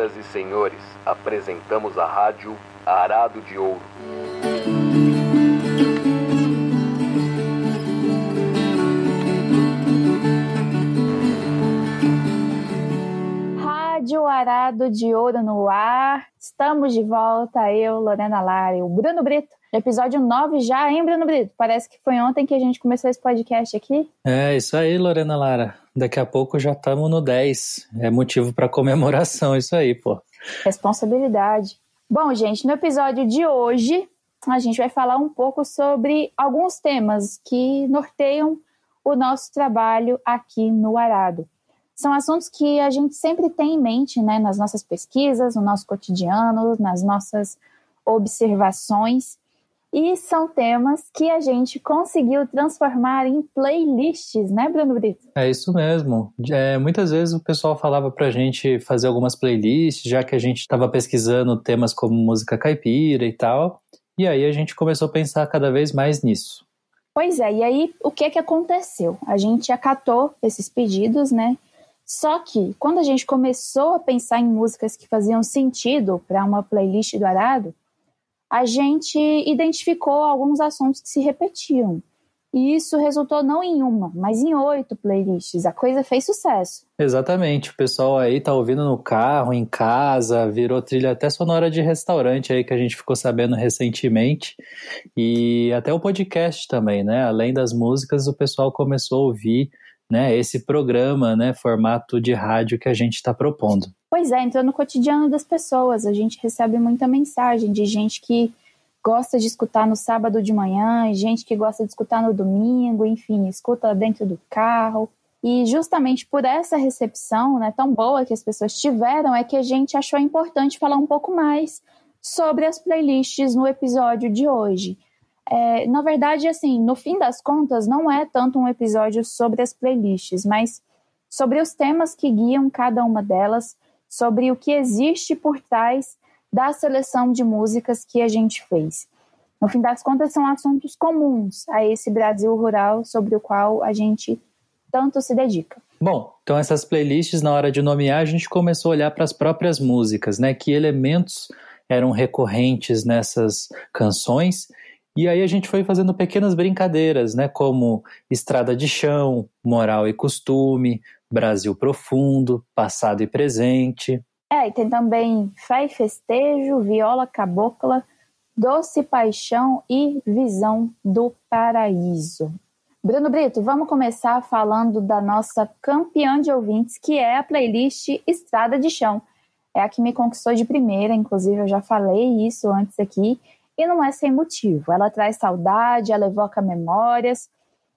Senhoras e senhores, apresentamos a rádio Arado de Ouro. Rádio Arado de Ouro no ar. Estamos de volta, eu, Lorena Lara e o Bruno Brito. Episódio 9 já, hein, Bruno Brito? Parece que foi ontem que a gente começou esse podcast aqui. É, isso aí, Lorena Lara. Daqui a pouco já estamos no 10. É motivo para comemoração, isso aí, pô. Responsabilidade. Bom, gente, no episódio de hoje, a gente vai falar um pouco sobre alguns temas que norteiam o nosso trabalho aqui no Arado. São assuntos que a gente sempre tem em mente, né, nas nossas pesquisas, no nosso cotidiano, nas nossas observações. E são temas que a gente conseguiu transformar em playlists, né, Bruno Brito? É isso mesmo. É, muitas vezes o pessoal falava pra gente fazer algumas playlists, já que a gente estava pesquisando temas como música caipira e tal. E aí a gente começou a pensar cada vez mais nisso. Pois é, e aí o que que aconteceu? A gente acatou esses pedidos, né? Só que quando a gente começou a pensar em músicas que faziam sentido para uma playlist do Arado, a gente identificou alguns assuntos que se repetiam. E isso resultou não em uma, mas em oito playlists. A coisa fez sucesso. Exatamente. O pessoal aí tá ouvindo no carro, em casa, virou trilha até sonora de restaurante aí que a gente ficou sabendo recentemente. E até o podcast também, né? Além das músicas, o pessoal começou a ouvir né, esse programa, né, formato de rádio que a gente está propondo. Pois é, entrou no cotidiano das pessoas. A gente recebe muita mensagem de gente que gosta de escutar no sábado de manhã, gente que gosta de escutar no domingo, enfim, escuta dentro do carro. E justamente por essa recepção né, tão boa que as pessoas tiveram, é que a gente achou importante falar um pouco mais sobre as playlists no episódio de hoje. É, na verdade, assim, no fim das contas, não é tanto um episódio sobre as playlists, mas sobre os temas que guiam cada uma delas, sobre o que existe por trás da seleção de músicas que a gente fez. No fim das contas, são assuntos comuns a esse Brasil rural sobre o qual a gente tanto se dedica. Bom, então essas playlists, na hora de nomear, a gente começou a olhar para as próprias músicas, né? Que elementos eram recorrentes nessas canções. E aí a gente foi fazendo pequenas brincadeiras, né? Como Estrada de Chão, Moral e Costume, Brasil Profundo, Passado e Presente. É, e tem também Fé e Festejo, Viola Cabocla, Doce Paixão e Visão do Paraíso. Bruno Brito, vamos começar falando da nossa campeã de ouvintes, que é a playlist Estrada de Chão. É a que me conquistou de primeira, inclusive eu já falei isso antes aqui, e não é sem motivo. Ela traz saudade, ela evoca memórias,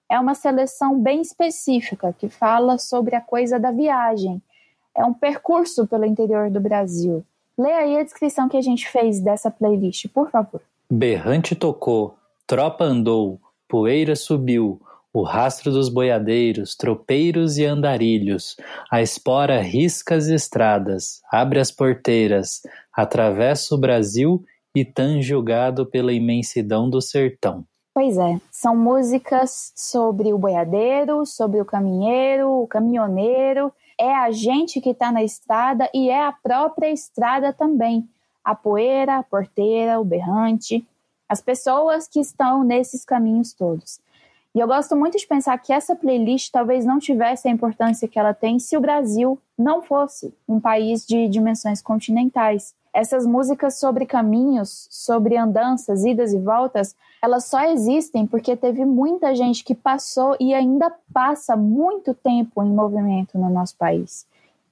é uma seleção bem específica que fala sobre a coisa da viagem. É um percurso pelo interior do Brasil. Lê aí a descrição que a gente fez dessa playlist, por favor. Berrante tocou, tropa andou, poeira subiu, o rastro dos boiadeiros, tropeiros e andarilhos, a espora risca as estradas, abre as porteiras, atravessa o Brasil e tão julgado pela imensidão do sertão. Pois é, são músicas sobre o boiadeiro, sobre o caminheiro, o caminhoneiro. É a gente que está na estrada e é a própria estrada também. A poeira, a porteira, o berrante, as pessoas que estão nesses caminhos todos. E eu gosto muito de pensar que essa playlist talvez não tivesse a importância que ela tem se o Brasil não fosse um país de dimensões continentais. Essas músicas sobre caminhos, sobre andanças, idas e voltas, elas só existem porque teve muita gente que passou e ainda passa muito tempo em movimento no nosso país.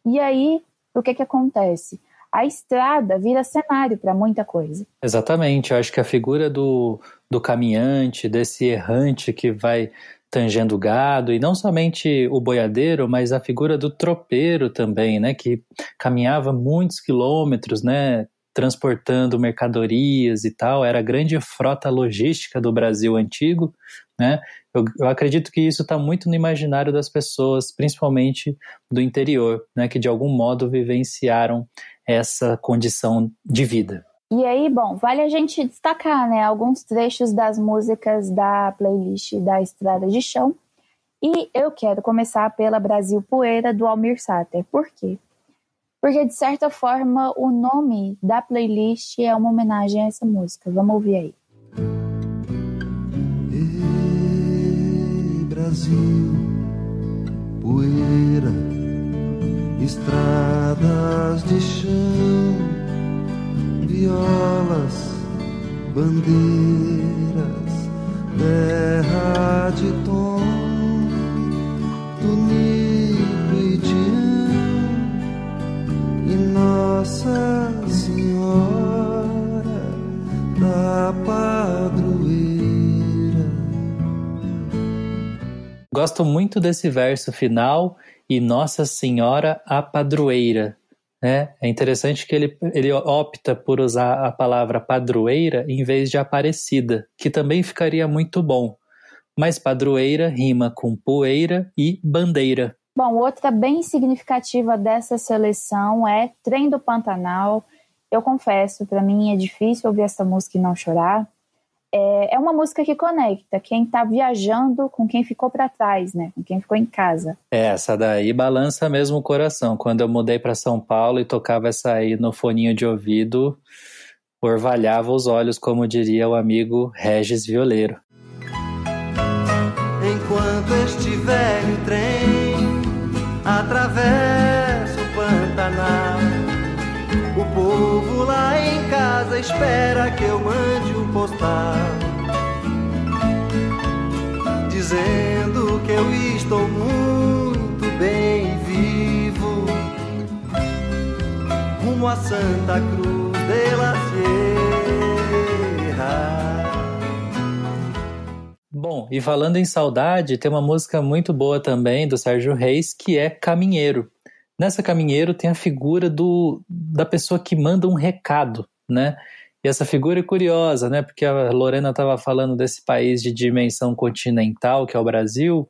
E aí, o que que acontece? A estrada vira cenário para muita coisa. Exatamente, eu acho que a figura do, do caminhante, desse errante que vai tangendo gado, e não somente o boiadeiro, mas a figura do tropeiro também, né, que caminhava muitos quilômetros, né, transportando mercadorias e tal, era a grande frota logística do Brasil antigo, né? Eu, eu acredito que isso está muito no imaginário das pessoas, principalmente do interior, né? Que de algum modo vivenciaram essa condição de vida. E aí, bom, vale a gente destacar, né, alguns trechos das músicas da playlist da Estrada de Chão. E eu quero começar pela Brasil Poeira do Almir Sater. Por quê? porque de certa forma o nome da playlist é uma homenagem a essa música. Vamos ouvir aí. Ei, Brasil, poeira, estradas de chão, violas, bandeiras, terra de tom, Tunico e Tião, e Nossa Senhora da Padroeira. Gosto muito desse verso final e Nossa Senhora a Padroeira. Né? É interessante que ele, ele opta por usar a palavra padroeira em vez de aparecida, que também ficaria muito bom. Mas padroeira rima com poeira e bandeira. Bom, outra bem significativa dessa seleção é Trem do Pantanal. Eu confesso, para mim é difícil ouvir essa música e não chorar é, é uma música que conecta quem está viajando com quem ficou para trás, né? Com quem ficou em casa. É, essa daí balança mesmo o coração. Quando eu mudei para São Paulo e tocava essa aí no foninho de ouvido, orvalhava os olhos, como diria o amigo Regis Violeiro. Enquanto este velho trem atravessa o Pantanal, o povo lá em casa espera que eu mande um postal dizendo que eu estou muito bem vivo rumo a Santa Cruz de la Sierra. Bom, e falando em saudade, tem uma música muito boa também do Sérgio Reis que é Caminheiro. Nessa Caminheiro tem a figura do, da pessoa que manda um recado, né? E essa figura é curiosa, né? Porque a Lorena estava falando desse país de dimensão continental, que é o Brasil,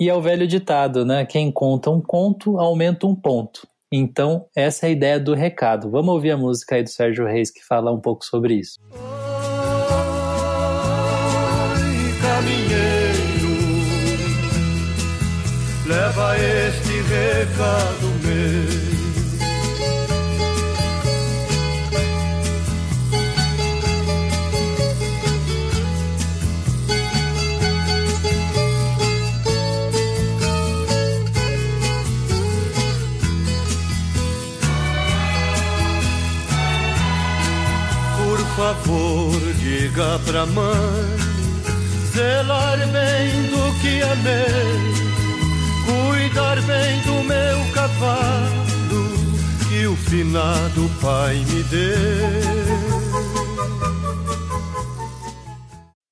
e é o velho ditado, né? Quem conta um conto aumenta um ponto. Então, essa é a ideia do recado. Vamos ouvir a música aí do Sérgio Reis que fala um pouco sobre isso. Caminheiro, leva este recado favor, diga pra mãe zelar bem do que amei, cuidar bem do meu cavalo que o finado pai me deu.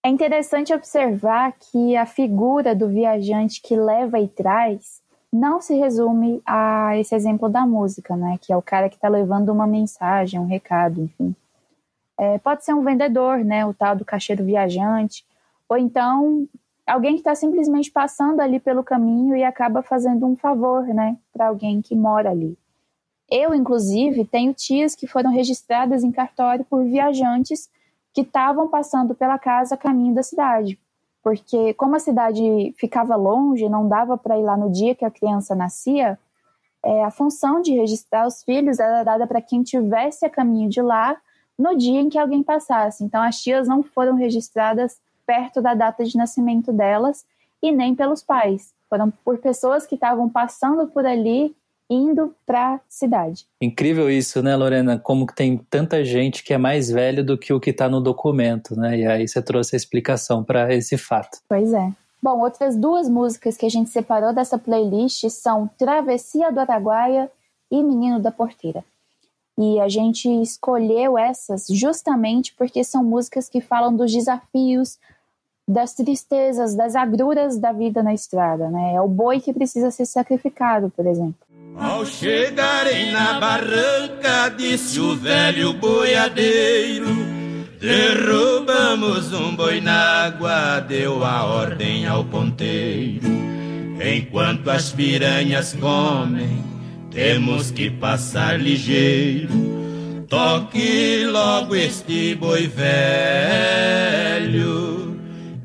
É interessante observar que a figura do viajante que leva e traz não se resume a esse exemplo da música, né? Que é o cara que está levando uma mensagem, um recado, enfim. É, pode ser um vendedor, né? O tal do caixeiro viajante, ou então alguém que está simplesmente passando ali pelo caminho e acaba fazendo um favor, né? Para alguém que mora ali. Eu, inclusive, tenho tias que foram registradas em cartório por viajantes que estavam passando pela casa a caminho da cidade. Porque, como a cidade ficava longe, não dava para ir lá no dia que a criança nascia, é, a função de registrar os filhos era dada para quem tivesse a caminho de lá no dia em que alguém passasse. Então, as tias não foram registradas perto da data de nascimento delas e nem pelos pais. Foram por pessoas que estavam passando por ali indo para a cidade. Incrível isso, né, Lorena? Como que tem tanta gente que é mais velho do que o que está no documento, né? E aí você trouxe a explicação para esse fato. Pois é. Bom, outras duas músicas que a gente separou dessa playlist são Travessia do Araguaia e Menino da Porteira. E a gente escolheu essas justamente porque são músicas que falam dos desafios, das tristezas, das agruras da vida na estrada, né? É o boi que precisa ser sacrificado, por exemplo. Ao chegarem na barranca, disse o velho boiadeiro: Derrubamos um boi na água, deu a ordem ao ponteiro. Enquanto as piranhas comem, temos que passar ligeiro. Toque logo este boi velho,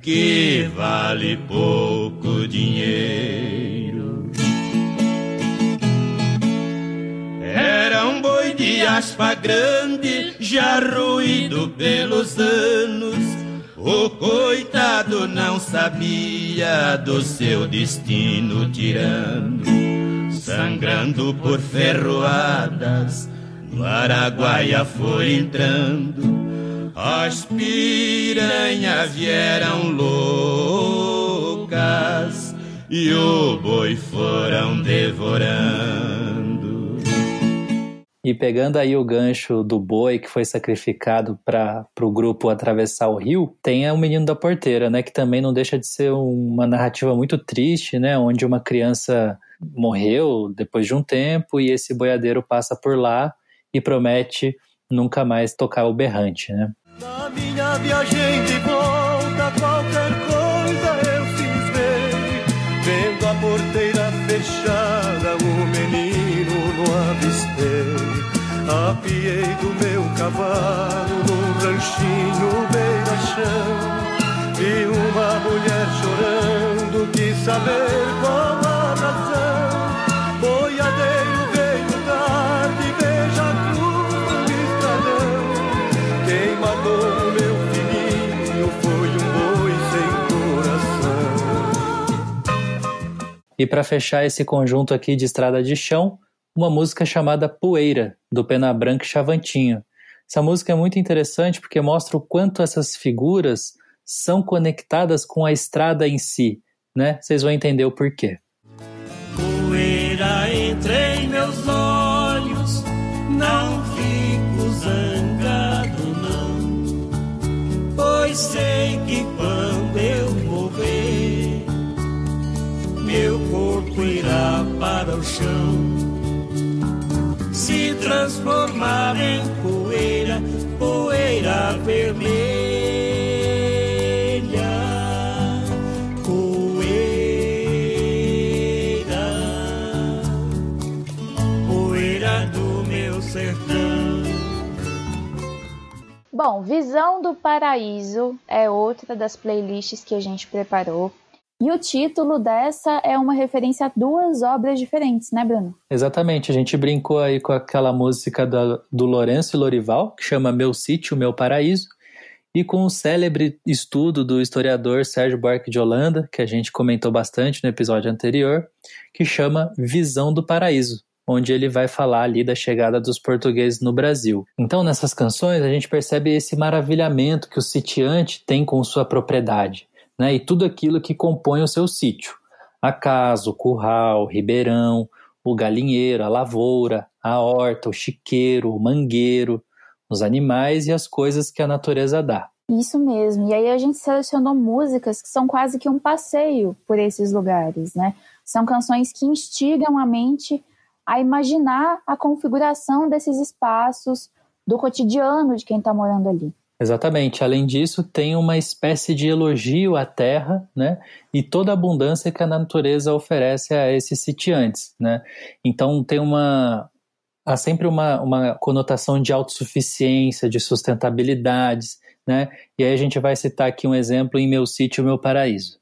que vale pouco dinheiro. Era penhaspa grande, já ruído pelos anos. O coitado não sabia do seu destino tirando, sangrando por ferroadas, no Araguaia foi entrando. As piranhas vieram loucas e o boi foram devorando. E pegando aí o gancho do boi que foi sacrificado para o grupo atravessar o rio, tem o menino da porteira, né, que também não deixa de ser uma narrativa muito triste, né, onde uma criança morreu depois de um tempo e esse boiadeiro passa por lá e promete nunca mais tocar o berrante, né? Na minha viagem de volta, qualquer coisa eu cismei. Vendo a porteira fechada, Apiei do meu cavalo num ranchinho beira-chão. Vi uma mulher chorando, quis saber qual a razão. Boiadeiro veio tarde, veja a cruz do estradão. Quem matou meu filhinho foi um boi sem coração. E para fechar esse conjunto aqui de estrada de chão, uma música chamada Poeira, do Pena Branca e Chavantinho. Essa música é muito interessante porque mostra o quanto essas figuras são conectadas com a estrada em si, né? Vocês vão entender o porquê. Poeira entre meus olhos, não fico zangado não, pois sei que quando eu morrer, meu corpo irá para o chão, se transformar em poeira, poeira vermelha, poeira, poeira do meu sertão. Bom, Visão do Paraíso é outra das playlists que a gente preparou. E o título dessa é uma referência a duas obras diferentes, né, Bruno? Exatamente, a gente brincou aí com aquela música do, do Lourenço Lorival, que chama Meu Sítio, Meu Paraíso, e com o célebre estudo do historiador Sérgio Buarque de Holanda, que a gente comentou bastante no episódio anterior, que chama Visão do Paraíso, onde ele vai falar ali da chegada dos portugueses no Brasil. Então, nessas canções, a gente percebe esse maravilhamento que o sitiante tem com sua propriedade, né? E tudo aquilo que compõe o seu sítio. A casa, o curral, o ribeirão, o galinheiro, a lavoura, a horta, o chiqueiro, o mangueiro, os animais e as coisas que a natureza dá. Isso mesmo. E aí a gente selecionou músicas que são quase que um passeio por esses lugares, né? São canções que instigam a mente a imaginar a configuração desses espaços do cotidiano de quem está morando ali. Exatamente. Além disso, tem uma espécie de elogio à terra, né? E toda a abundância que a natureza oferece a esses sitiantes, né? Então tem uma há sempre uma, uma conotação de autossuficiência, de sustentabilidades, né? E aí a gente vai citar aqui um exemplo em Meu Sítio, Meu Paraíso.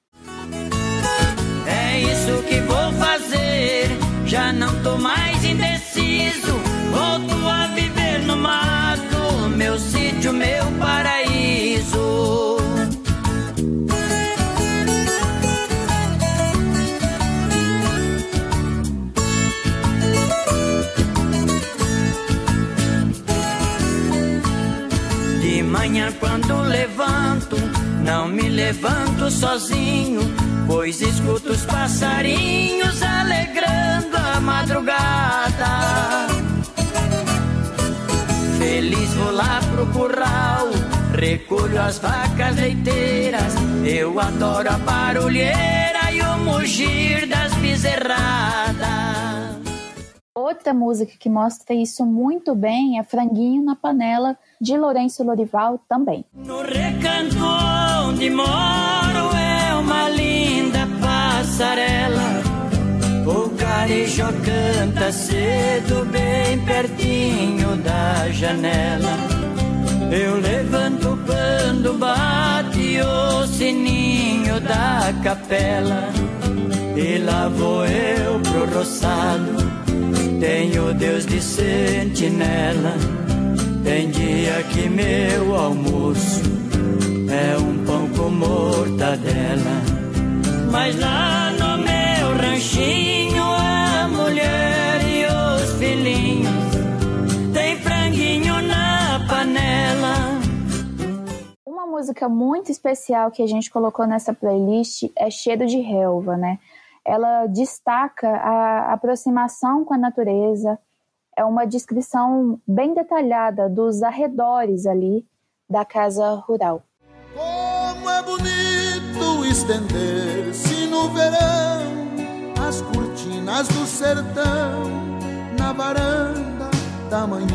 Quando levanto, não me levanto sozinho, pois escuto os passarinhos alegrando a madrugada. Feliz vou lá pro curral, recolho as vacas leiteiras, eu adoro a barulheira e o mugir das bezerradas. Outra música que mostra isso muito bem é Franguinho na Panela, de Lourenço Lorival também. No recanto onde moro é uma linda passarela. O carijó canta cedo, bem pertinho da janela. Eu levanto quando bate o sininho da capela. E lá vou eu pro roçado, Tenho Deus de sentinela. Tem dia que meu almoço é um pão com mortadela. Mas lá no meu ranchinho a mulher e os filhinhos tem franguinho na panela. Uma música muito especial que a gente colocou nessa playlist é Cheiro de Relva, né? Ela destaca a aproximação com a natureza, é uma descrição bem detalhada dos arredores ali da casa rural. Como é bonito estender-se no verão as cortinas do sertão na varanda da manhã.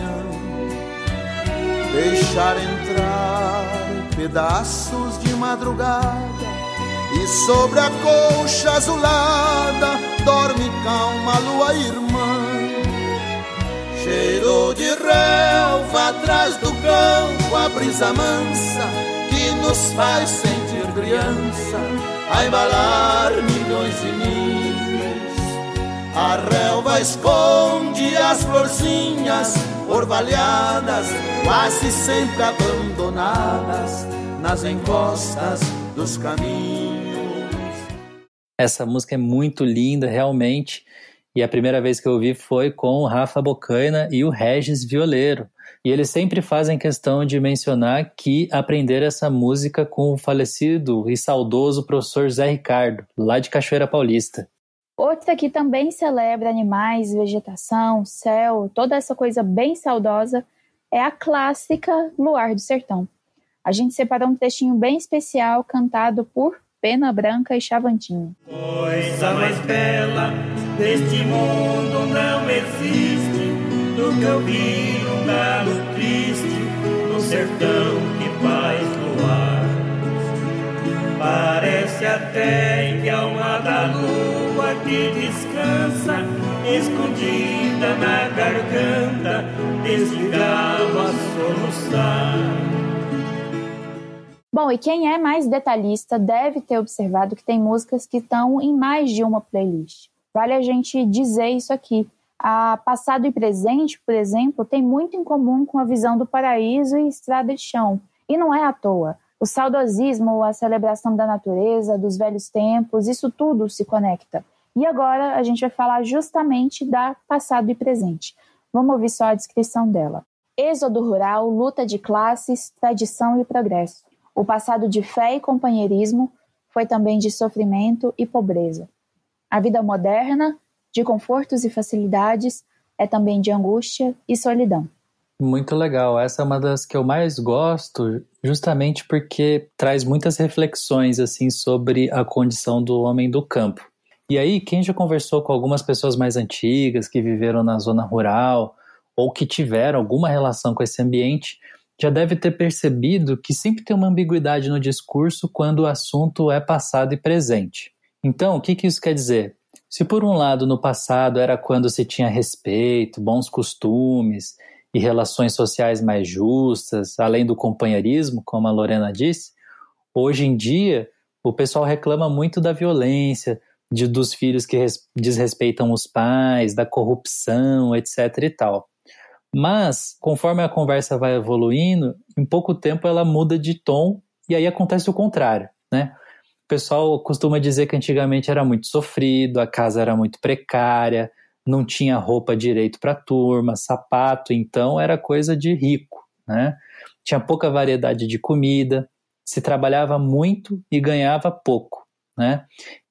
Deixar entrar pedaços de madrugada e sobre a colcha azulada dorme calma a lua irmã. Cheiro de relva atrás do campo, a brisa mansa que nos faz sentir criança, a embalar milhões de ninhos. A relva esconde as florzinhas orvalhadas, quase sempre abandonadas nas encostas dos caminhos. Essa música é muito linda, realmente. E a primeira vez que eu ouvi foi com o Rafa Bocaina e o Regis Violeiro. E eles sempre fazem questão de mencionar que aprenderam essa música com o falecido e saudoso professor Zé Ricardo, lá de Cachoeira Paulista. Outra que também celebra animais, vegetação, céu, toda essa coisa bem saudosa é a clássica Luar do Sertão. A gente separou um textinho bem especial cantado por Pena Branca e Chavantinho. Coisa mais bela deste mundo não existe do que ouvir um galo triste no sertão que faz luar. Parece até que a alma da lua que descansa escondida na garganta desse galo a soluçar. Bom, e quem é mais detalhista deve ter observado que tem músicas que estão em mais de uma playlist. Vale a gente dizer isso aqui. A Passado e Presente, por exemplo, tem muito em comum com a visão do paraíso e estrada de chão. E não é à toa. O saudosismo, a celebração da natureza, dos velhos tempos, isso tudo se conecta. E agora a gente vai falar justamente da Passado e Presente. Vamos ouvir só a descrição dela. Êxodo rural, luta de classes, tradição e progresso. O passado de fé e companheirismo foi também de sofrimento e pobreza. A vida moderna, de confortos e facilidades, é também de angústia e solidão. Muito legal. Essa é uma das que eu mais gosto, justamente porque traz muitas reflexões assim sobre a condição do homem do campo. E aí, quem já conversou com algumas pessoas mais antigas que viveram na zona rural ou que tiveram alguma relação com esse ambiente, já deve ter percebido que sempre tem uma ambiguidade no discurso quando o assunto é passado e presente. Então, o que, que isso quer dizer? Se por um lado no passado era quando se tinha respeito, bons costumes e relações sociais mais justas, além do companheirismo, como a Lorena disse, hoje em dia o pessoal reclama muito da violência, de, dos filhos que res, desrespeitam os pais, da corrupção, etc e tal. Mas, conforme a conversa vai evoluindo, em pouco tempo ela muda de tom e aí acontece o contrário, né? O pessoal costuma dizer que antigamente era muito sofrido, a casa era muito precária, não tinha roupa direito para turma, sapato, então era coisa de rico, né? Tinha pouca variedade de comida, se trabalhava muito e ganhava pouco, né?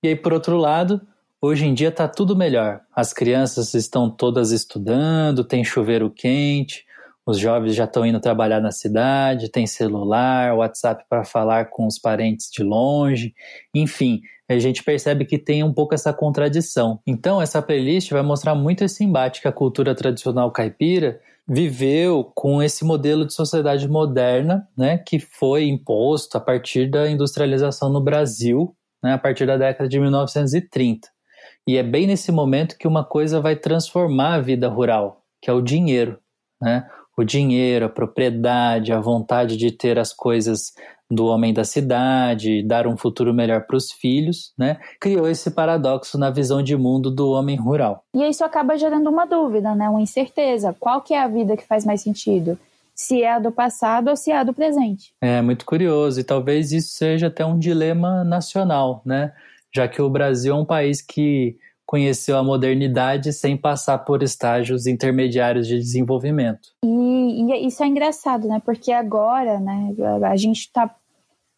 E aí, por outro lado, Hoje em dia está tudo melhor. As crianças estão todas estudando, tem chuveiro quente, os jovens já estão indo trabalhar na cidade, tem celular, WhatsApp para falar com os parentes de longe, enfim, a gente percebe que tem um pouco essa contradição. Então, essa playlist vai mostrar muito esse embate que a cultura tradicional caipira viveu com esse modelo de sociedade moderna, né, que foi imposto a partir da industrialização no Brasil, né, a partir da década de 1930. E é bem nesse momento que uma coisa vai transformar a vida rural, que é o dinheiro, né? O dinheiro, a propriedade, a vontade de ter as coisas do homem da cidade, dar um futuro melhor para os filhos, né? Criou esse paradoxo na visão de mundo do homem rural. E isso acaba gerando uma dúvida, né? Uma incerteza. Qual que é a vida que faz mais sentido? Se é a do passado ou se é a do presente. É muito curioso e talvez isso seja até um dilema nacional, né? Já que o Brasil é um país que conheceu a modernidade sem passar por estágios intermediários de desenvolvimento. E, e isso é engraçado, né? Porque agora, né, a gente está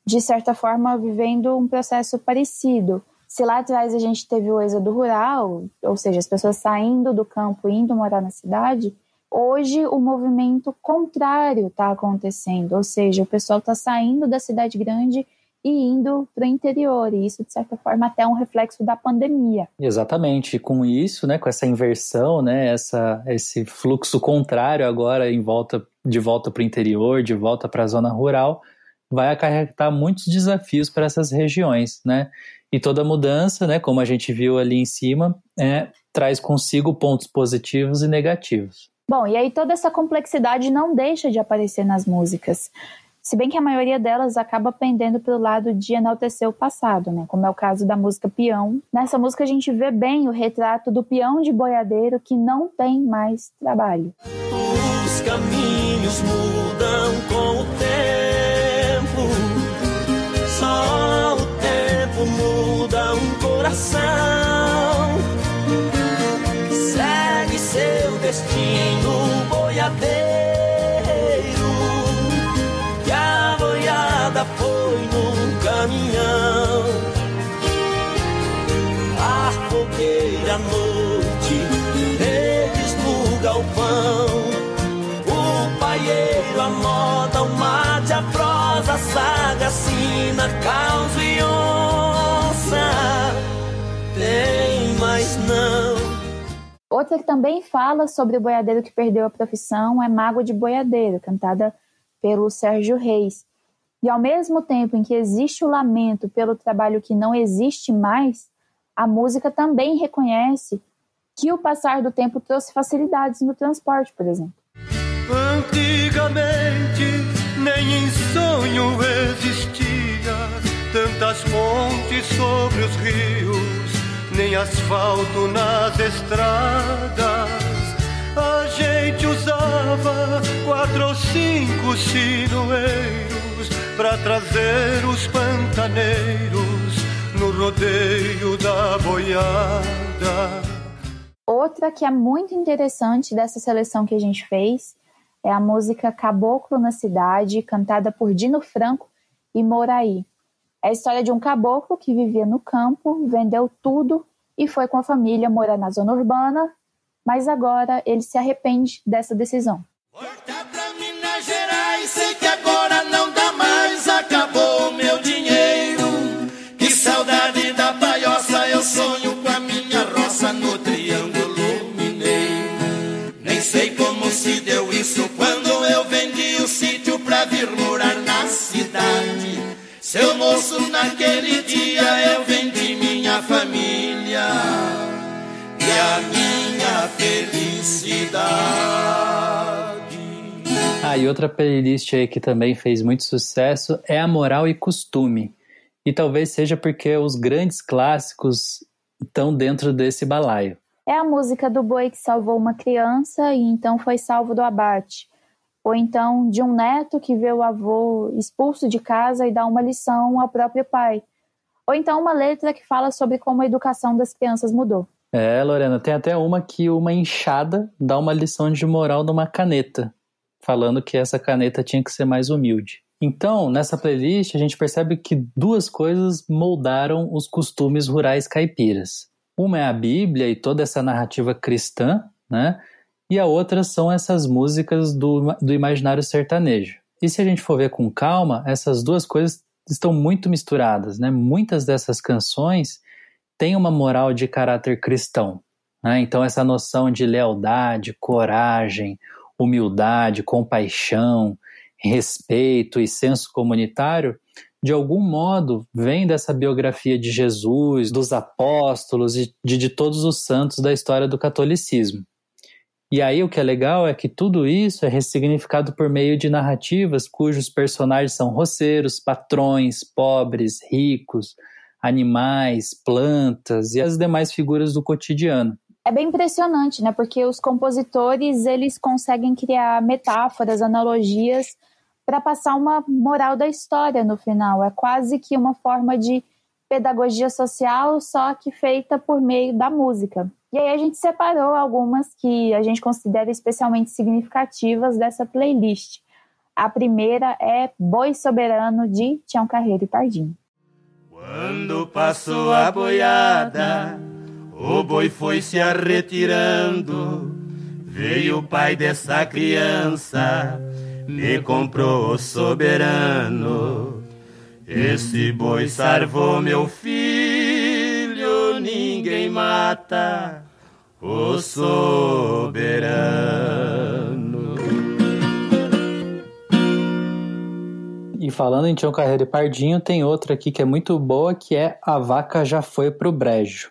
de certa forma, vivendo um processo parecido. Se lá atrás a gente teve o êxodo rural, ou seja, as pessoas saindo do campo e indo morar na cidade, hoje o movimento contrário está acontecendo, ou seja, o pessoal está saindo da cidade grande e indo para o interior, e isso, de certa forma, até é um reflexo da pandemia. Exatamente, com isso, né, com essa inversão, né, essa, esse fluxo contrário agora em volta, de volta para o interior, de volta para a zona rural, vai acarretar muitos desafios para essas regiões, né? E toda mudança, né, como a gente viu ali em cima, é, traz consigo pontos positivos e negativos. Bom, e aí toda essa complexidade não deixa de aparecer nas músicas. Se bem que a maioria delas acaba pendendo pelo lado de enaltecer o passado, né? Como é o caso da música Peão. Nessa música a gente vê bem o retrato do peão de boiadeiro que não tem mais trabalho. Os caminhos mudam com o tempo caos e onça tem, mas não. Outra que também fala sobre o boiadeiro que perdeu a profissão é Mágoa de Boiadeiro, cantada pelo Sérgio Reis. E ao mesmo tempo em que existe o lamento pelo trabalho que não existe mais, a música também reconhece que o passar do tempo trouxe facilidades no transporte, por exemplo. Antigamente nem em sonho existia tantas pontes sobre os rios nem asfalto nas estradas. A gente usava quatro ou cinco sinoeiros para trazer os pantaneiros no rodeio da boiada. Outra que é muito interessante dessa seleção que a gente fez é a música Caboclo na Cidade, cantada por Dino Franco e Moraí. É a história de um caboclo que vivia no campo, vendeu tudo e foi com a família morar na zona urbana, mas agora ele se arrepende dessa decisão. Pra Minas Gerais, sei que agora Seu moço, naquele dia eu vendi minha família e a minha felicidade. Ah, e outra playlist aí que também fez muito sucesso é a Moral e Costume. E talvez seja porque os grandes clássicos estão dentro desse balaio. É a música do boi que salvou uma criança e então foi salvo do abate ou então de um neto que vê o avô expulso de casa e dá uma lição ao próprio pai, ou então uma letra que fala sobre como a educação das crianças mudou. É, Lorena, tem até uma que uma enxada dá uma lição de moral numa caneta, falando que essa caneta tinha que ser mais humilde. Então, nessa playlist, a gente percebe que duas coisas moldaram os costumes rurais caipiras. Uma é a Bíblia e toda essa narrativa cristã, né? E a outra são essas músicas do, do imaginário sertanejo. E se a gente for ver com calma, essas duas coisas estão muito misturadas, né? Muitas dessas canções têm uma moral de caráter cristão, né? Então essa noção de lealdade, coragem, humildade, compaixão, respeito e senso comunitário, de algum modo vem dessa biografia de Jesus, dos apóstolos e de, de todos os santos da história do catolicismo. E aí o que é legal é que tudo isso é ressignificado por meio de narrativas cujos personagens são roceiros, patrões, pobres, ricos, animais, plantas e as demais figuras do cotidiano. É bem impressionante, né? Porque os compositores, eles conseguem criar metáforas, analogias para passar uma moral da história no final. É quase que uma forma de pedagogia social, só que feita por meio da música. E aí a gente separou algumas que a gente considera especialmente significativas dessa playlist. A primeira é Boi Soberano de Tião Carreiro e Pardinho. Quando passou a boiada, o boi foi se arretirando. Veio o pai dessa criança, me comprou o soberano. Esse boi salvou meu filho, ninguém mata o soberano. E falando em Tião Carreiro e Pardinho, tem outra aqui que é muito boa, que é A Vaca Já Foi Pro Brejo.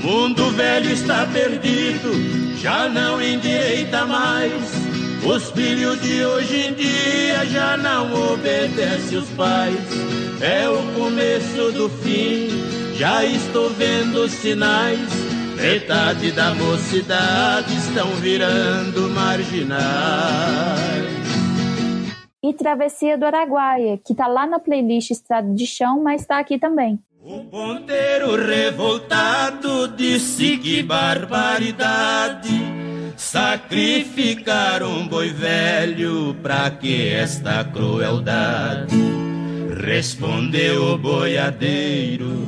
Mundo velho está perdido, já não endireita mais. Os filhos de hoje em dia já não obedecem os pais. É o começo do fim, já estou vendo sinais. Metade da mocidade estão virando marginais. E Travessia do Araguaia, que tá lá na playlist Estrada de Chão, mas tá aqui também. O ponteiro revoltado disse que barbaridade. Sacrificar um boi velho pra que esta crueldade? Respondeu o boiadeiro,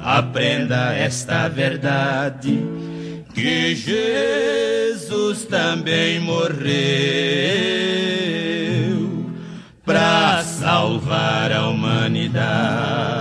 aprenda esta verdade, que Jesus também morreu pra salvar a humanidade.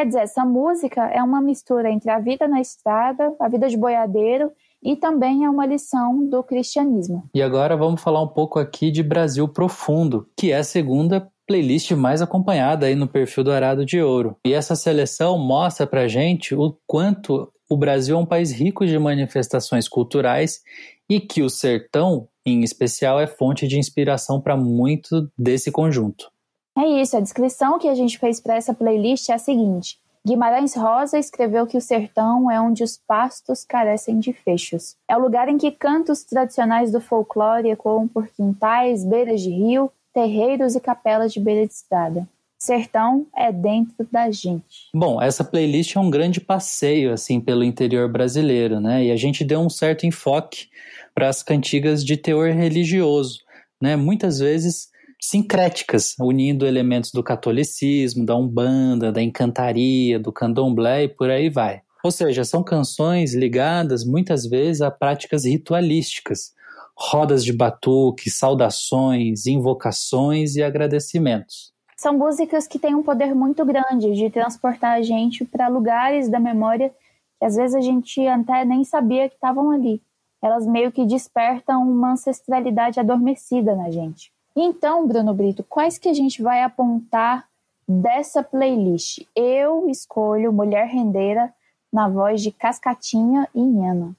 Quer dizer, essa música é uma mistura entre a vida na estrada, a vida de boiadeiro e também é uma lição do cristianismo. E agora vamos falar um pouco aqui de Brasil Profundo, que é a segunda playlist mais acompanhada aí no perfil do Arado de Ouro. E essa seleção mostra pra gente o quanto o Brasil é um país rico de manifestações culturais e que o sertão, em especial, é fonte de inspiração para muito desse conjunto. É isso, a descrição que a gente fez para essa playlist é a seguinte: Guimarães Rosa escreveu que o sertão é onde os pastos carecem de fechos. É o lugar em que cantos tradicionais do folclore ecoam por quintais, beiras de rio, terreiros e capelas de beira de estrada. Sertão é dentro da gente. Bom, essa playlist é um grande passeio assim pelo interior brasileiro, né? E a gente deu um certo enfoque para as cantigas de teor religioso, né? Muitas vezes sincréticas, unindo elementos do catolicismo, da umbanda, da encantaria, do candomblé e por aí vai. Ou seja, são canções ligadas muitas vezes a práticas ritualísticas, rodas de batuque, saudações, invocações e agradecimentos. São músicas que têm um poder muito grande de transportar a gente para lugares da memória que às vezes a gente até nem sabia que estavam ali. Elas meio que despertam uma ancestralidade adormecida na gente. Então, Bruno Brito, quais que a gente vai apontar dessa playlist? Eu escolho Mulher Rendeira na voz de Cascatinha e Nhana.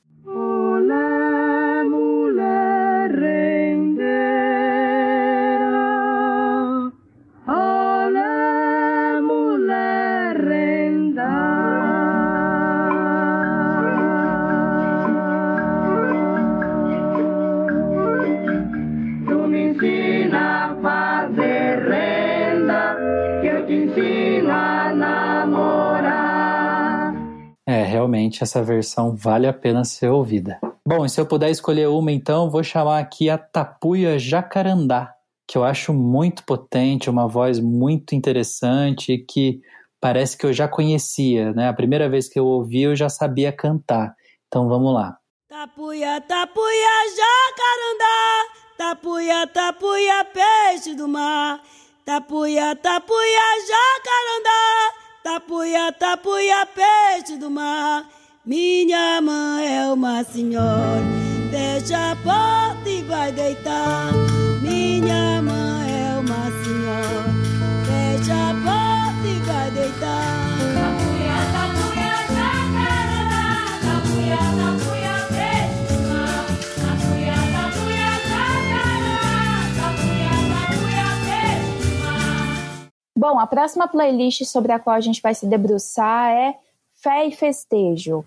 Essa versão vale a pena ser ouvida. Bom, e se eu puder escolher uma, então, vou chamar aqui a Tapuia Jacarandá, que eu acho muito potente, uma voz muito interessante que parece que eu já conhecia, né? A primeira vez que eu ouvi, eu já sabia cantar. Então vamos lá. Tapuia, tapuia, jacarandá. Tapuia, tapuia, peixe do mar. Tapuia, tapuia, jacarandá. Tapuia, tapuia, peixe do mar. Minha mãe é uma senhora, fecha a porta e vai deitar. Minha mãe é uma senhora, fecha a porta e vai deitar. Bom, a próxima playlist sobre a qual a gente vai se debruçar é Fé e Festejo.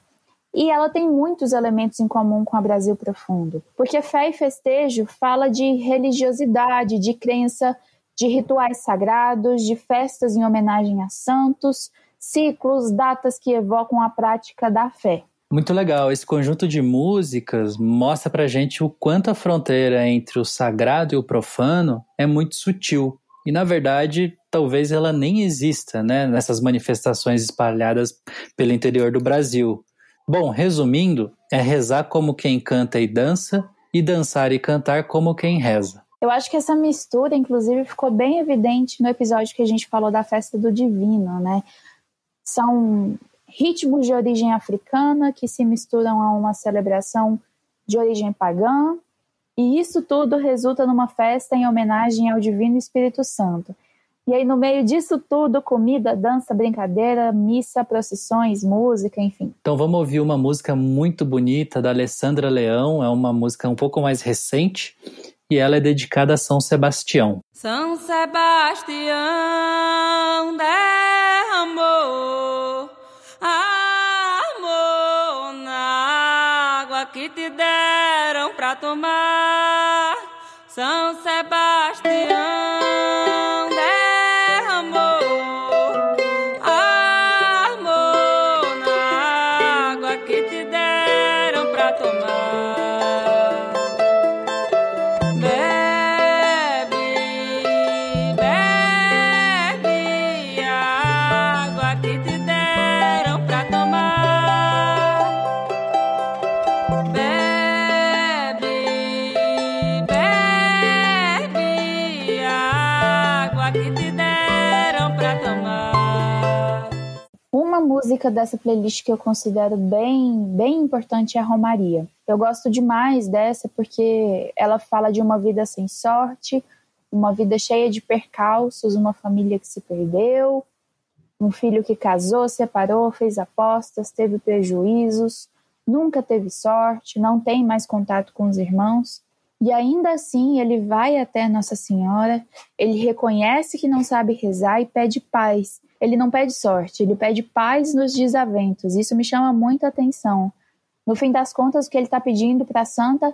E ela tem muitos elementos em comum com a Brasil Profundo, porque fé e festejo fala de religiosidade, de crença, de rituais sagrados, de festas em homenagem a santos, ciclos, datas que evocam a prática da fé. Muito legal. Esse conjunto de músicas mostra pra gente o quanto a fronteira entre o sagrado e o profano é muito sutil. E na verdade, talvez ela nem exista, né, nessas manifestações espalhadas pelo interior do Brasil. Bom, resumindo, é rezar como quem canta e dança e dançar e cantar como quem reza. Eu acho que essa mistura, inclusive, ficou bem evidente no episódio que a gente falou da festa do divino, né? São ritmos de origem africana que se misturam a uma celebração de origem pagã, e isso tudo resulta numa festa em homenagem ao Divino Espírito Santo. E aí, no meio disso tudo, comida, dança, brincadeira, missa, procissões, música, enfim. Então vamos ouvir uma música muito bonita da Alessandra Leão, é uma música um pouco mais recente, e ela é dedicada a São Sebastião. São Sebastião derramou água que te deram pra tomar. Uma música dessa playlist que eu considero bem, bem importante é a Romaria. Eu gosto demais dessa porque ela fala de uma vida sem sorte, uma vida cheia de percalços, uma família que se perdeu, um filho que casou, separou, fez apostas, teve prejuízos, nunca teve sorte, não tem mais contato com os irmãos. E ainda assim, ele vai até Nossa Senhora, ele reconhece que não sabe rezar e pede paz. Ele não pede sorte, ele pede paz nos desaventos. Isso me chama muita atenção. No fim das contas, o que ele está pedindo para a santa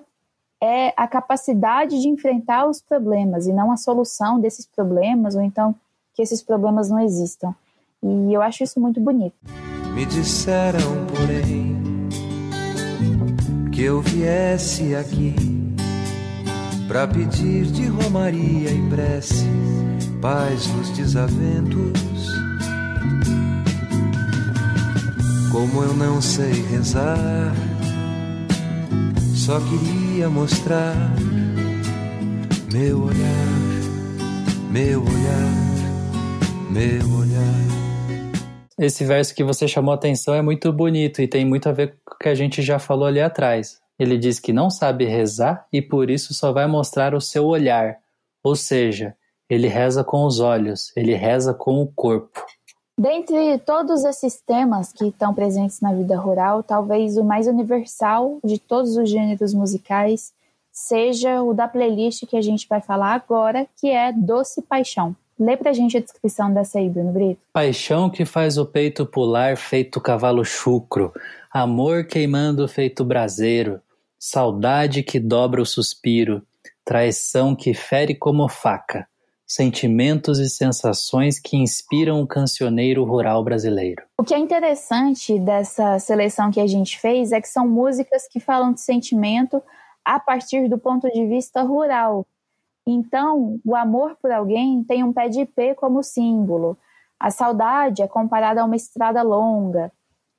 é a capacidade de enfrentar os problemas e não a solução desses problemas, ou então que esses problemas não existam. E eu acho isso muito bonito. Me disseram, porém, que eu viesse aqui pra pedir de romaria e prece paz nos desaventos. Como eu não sei rezar, só queria mostrar meu olhar, meu olhar, meu olhar. Esse verso que você chamou a atenção é muito bonito e tem muito a ver com o que a gente já falou ali atrás. Ele diz que não sabe rezar e por isso só vai mostrar o seu olhar. Ou seja, ele reza com os olhos, ele reza com o corpo. Dentre todos esses temas que estão presentes na vida rural, talvez o mais universal de todos os gêneros musicais seja o da playlist que a gente vai falar agora, que é Doce Paixão. Lê pra gente a descrição dessa aí, Bruno Brito. Paixão que faz o peito pular feito cavalo chucro, amor queimando feito braseiro, saudade que dobra o suspiro, traição que fere como faca, sentimentos e sensações que inspiram o cancioneiro rural brasileiro. O que é interessante dessa seleção que a gente fez é que são músicas que falam de sentimento a partir do ponto de vista rural. Então, o amor por alguém tem um pé de ipê como símbolo. A saudade é comparada a uma estrada longa.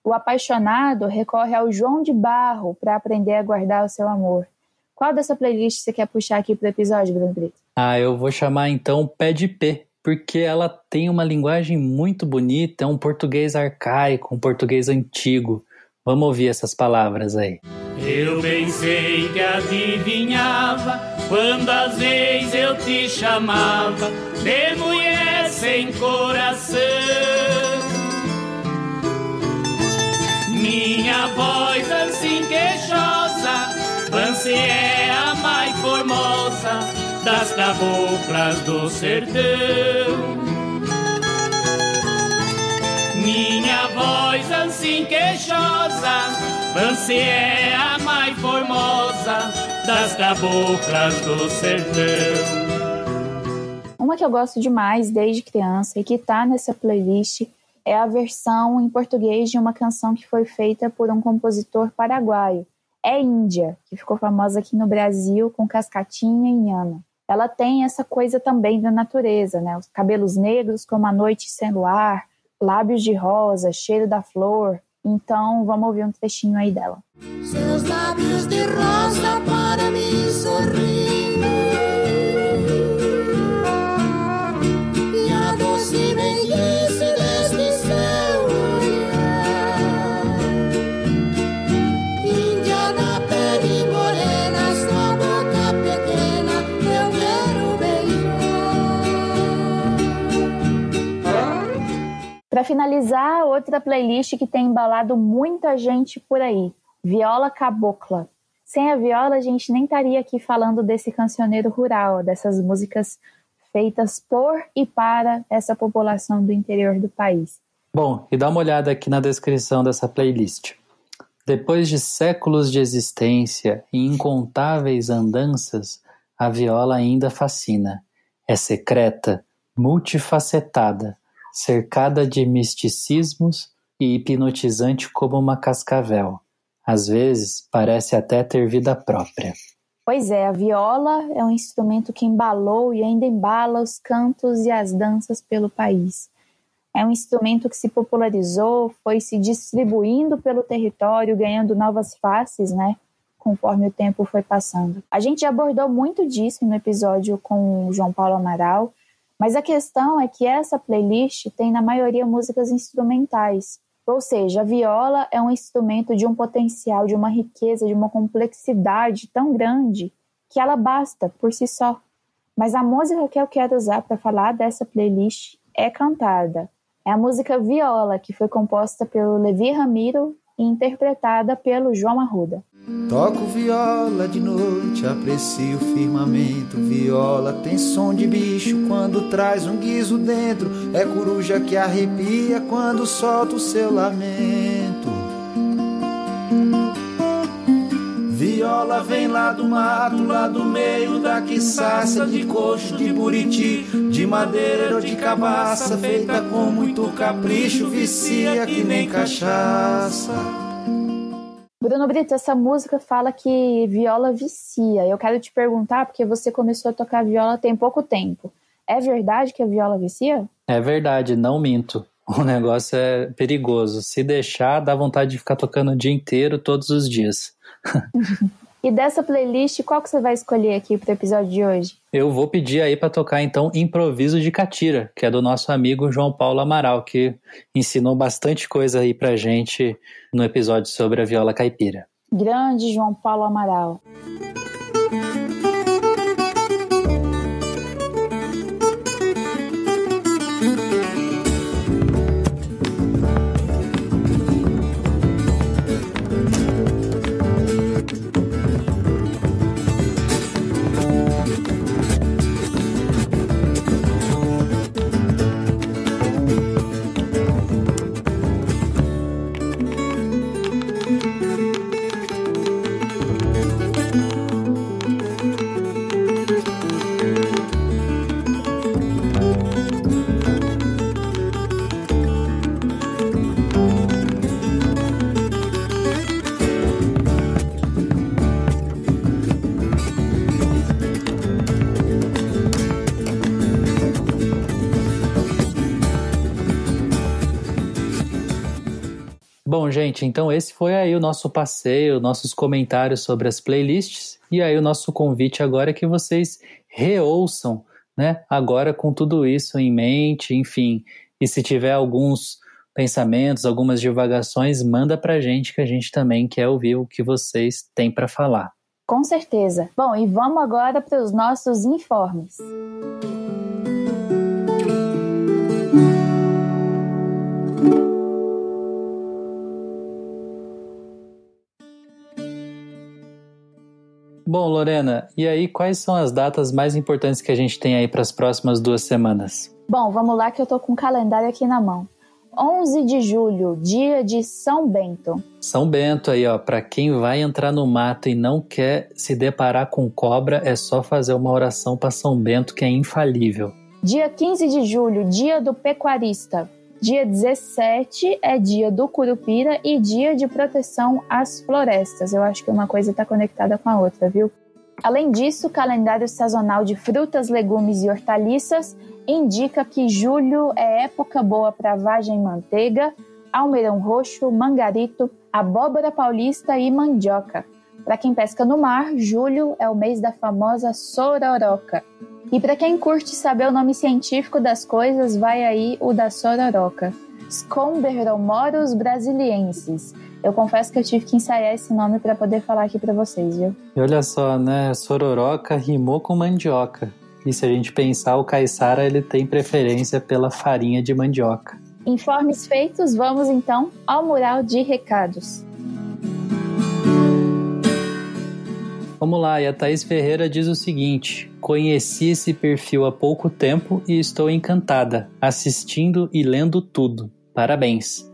O apaixonado recorre ao João de Barro para aprender a guardar o seu amor. Qual dessa playlist você quer puxar aqui para o episódio, Bruno Brito? Ah, eu vou chamar então Pé de P, porque ela tem uma linguagem muito bonita, é um português arcaico, um português antigo. Vamos ouvir essas palavras aí. Eu pensei que adivinhava quando às vezes eu te chamava de mulher sem coração. doce é a mais formosa das caboclas do sertão. Minha voz assim queixosa, você é a mais formosa das caboclas do sertão. Uma que eu gosto demais desde criança e que tá nessa playlist é a versão em português de uma canção que foi feita por um compositor paraguaio, é Índia, que ficou famosa aqui no Brasil com Cascatinha e Nhana. Ela tem essa coisa também da natureza, né? Os cabelos negros como a noite sem luar, lábios de rosa, cheiro da flor. Então, vamos ouvir um trechinho aí dela. Seus lábios de rosa para mim sorrindo Para finalizar, outra playlist que tem embalado muita gente por aí, Viola Cabocla. Sem a viola, a gente nem estaria aqui falando desse cancioneiro rural, dessas músicas feitas por e para essa população do interior do país. Bom, e dá uma olhada aqui na descrição dessa playlist. Depois de séculos de existência e incontáveis andanças, a viola ainda fascina. É secreta, multifacetada, cercada de misticismos e hipnotizante como uma cascavel. Às vezes, parece até ter vida própria. Pois é, a viola é um instrumento que embalou e ainda embala os cantos e as danças pelo país. É um instrumento que se popularizou, foi se distribuindo pelo território, ganhando novas faces, né? Conforme o tempo foi passando. A gente abordou muito disso no episódio com o João Paulo Amaral, mas a questão é que essa playlist tem, na maioria, músicas instrumentais. Ou seja, a viola é um instrumento de um potencial, de uma riqueza, de uma complexidade tão grande que ela basta por si só. Mas a música que eu quero usar para falar dessa playlist é cantada. É a música Viola, que foi composta pelo Levi Ramiro interpretada pelo João Arruda. Toco viola de noite, aprecio o firmamento. Viola tem som de bicho quando traz um guiso dentro. É coruja que arrepia quando solta o seu lamento. Vem lá do mato, lá do meio da quiçaça de coxo, de buriti, de madeira ou de cabaça, feita com muito capricho, vicia que nem cachaça. Bruno Brito, essa música fala que viola vicia. Eu quero te perguntar, porque você começou a tocar viola tem pouco tempo. É verdade que a viola vicia? É verdade, não minto. O negócio é perigoso. Se deixar, dá vontade de ficar tocando o dia inteiro, todos os dias. e dessa playlist, qual que você vai escolher aqui para o episódio de hoje? Eu vou pedir aí para tocar então Improviso de Catira, que é do nosso amigo João Paulo Amaral, que ensinou bastante coisa aí pra gente no episódio sobre a viola caipira. Grande João Paulo Amaral. Bom, gente, então esse foi aí o nosso passeio, nossos comentários sobre as playlists. E aí o nosso convite agora é que vocês reouçam, né? Agora com tudo isso em mente, enfim. E se tiver alguns pensamentos, algumas divagações, manda pra gente que a gente também quer ouvir o que vocês têm para falar. Com certeza. Bom, e vamos agora para os nossos informes. Bom, Lorena, e aí quais são as datas mais importantes que a gente tem aí para as próximas duas semanas? Bom, vamos lá que eu tô com o calendário aqui na mão. 11 de julho, dia de São Bento. São Bento aí, ó, para quem vai entrar no mato e não quer se deparar com cobra, é só fazer uma oração para São Bento que é infalível. Dia 15 de julho, dia do pecuarista. Dia 17 é dia do curupira e dia de proteção às florestas. Eu acho que uma coisa está conectada com a outra, viu? Além disso, o calendário sazonal de frutas, legumes e hortaliças indica que julho é época boa para vagem manteiga, almeirão roxo, mangarito, abóbora paulista e mandioca. Para quem pesca no mar, julho é o mês da famosa sororoca. E para quem curte saber o nome científico das coisas, vai aí o da sororoca. Scomberomorus brasiliensis. Eu confesso que eu tive que ensaiar esse nome para poder falar aqui para vocês, viu? E olha só, né? Sororoca rimou com mandioca. E se a gente pensar, o caiçara ele tem preferência pela farinha de mandioca. Informes feitos, vamos então ao mural de recados. Vamos lá, e a Thaís Ferreira diz o seguinte: Conheci esse perfil há pouco tempo e estou encantada, assistindo e lendo tudo. Parabéns.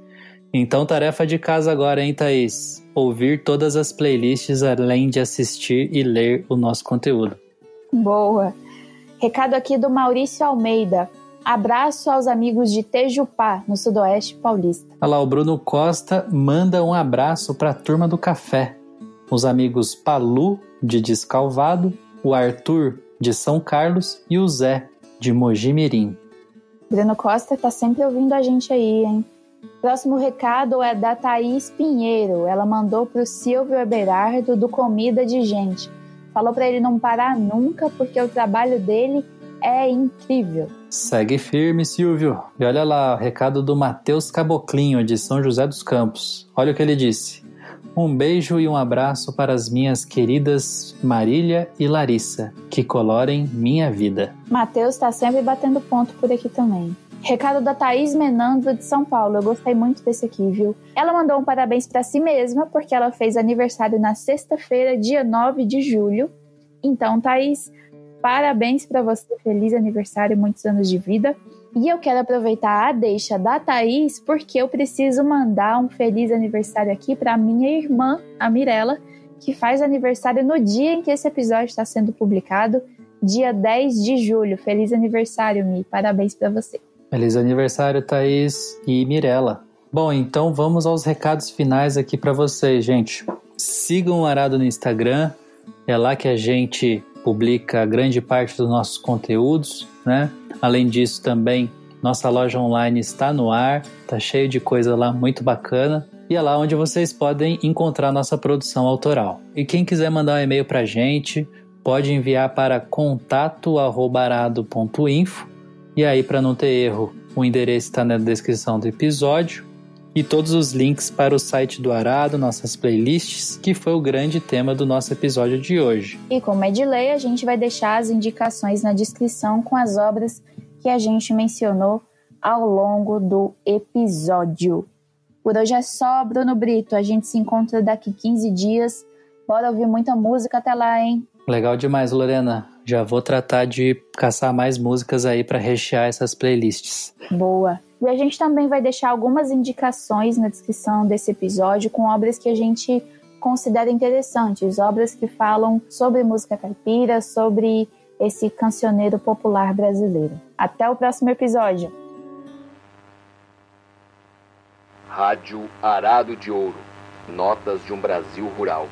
Então, tarefa de casa agora, hein, Thaís? Ouvir todas as playlists além de assistir e ler o nosso conteúdo. Boa! Recado aqui do Maurício Almeida. Abraço aos amigos de Tejupá, no Sudoeste Paulista. Olha lá, o Bruno Costa manda um abraço para a turma do café. Os amigos Palu, de Descalvado, o Arthur, de São Carlos e o Zé, de Mojimirim. Bruno Costa tá sempre ouvindo a gente aí, hein? Próximo recado é da Thaís Pinheiro. Ela mandou pro Silvio Eberardo do Comida de Gente. Falou para ele não parar nunca porque o trabalho dele é incrível. Segue firme, Silvio. E olha lá, o recado do Matheus Caboclinho, de São José dos Campos. Olha o que ele disse. Um beijo e um abraço para as minhas queridas Marília e Larissa, que colorem minha vida. Matheus está sempre batendo ponto por aqui também. Recado da Thaís Menandro de São Paulo. Eu gostei muito desse aqui, viu? Ela mandou um parabéns para si mesma porque ela fez aniversário na sexta-feira, dia 9 de julho. Então, Thaís, parabéns para você. Feliz aniversário, muitos anos de vida. E eu quero aproveitar a deixa da Thaís porque eu preciso mandar um feliz aniversário aqui para minha irmã, a Mirella, que faz aniversário no dia em que esse episódio está sendo publicado, dia 10 de julho. Feliz aniversário, Mi. Parabéns para você. Feliz aniversário, Thaís e Mirella. Bom, então vamos aos recados finais aqui para vocês, gente. Sigam o Arado no Instagram, é lá que a gente publica grande parte dos nossos conteúdos, né? Além disso, também nossa loja online está no ar, tá cheio de coisa lá muito bacana. E é lá onde vocês podem encontrar nossa produção autoral. E quem quiser mandar um e-mail para a gente, pode enviar para contato@arado.info. E aí, para não ter erro, o endereço está na descrição do episódio e todos os links para o site do Arado, nossas playlists, que foi o grande tema do nosso episódio de hoje. E como é de lei, a gente vai deixar as indicações na descrição com as obras que a gente mencionou ao longo do episódio. Por hoje é só, Bruno Brito. A gente se encontra daqui 15 dias. Bora ouvir muita música até lá, hein? Legal demais, Lorena. Já vou tratar de caçar mais músicas aí para rechear essas playlists. Boa. E a gente também vai deixar algumas indicações na descrição desse episódio com obras que a gente considera interessantes, obras que falam sobre música caipira, sobre esse cancioneiro popular brasileiro. Até o próximo episódio. Rádio Arado de Ouro. Notas de um Brasil Rural.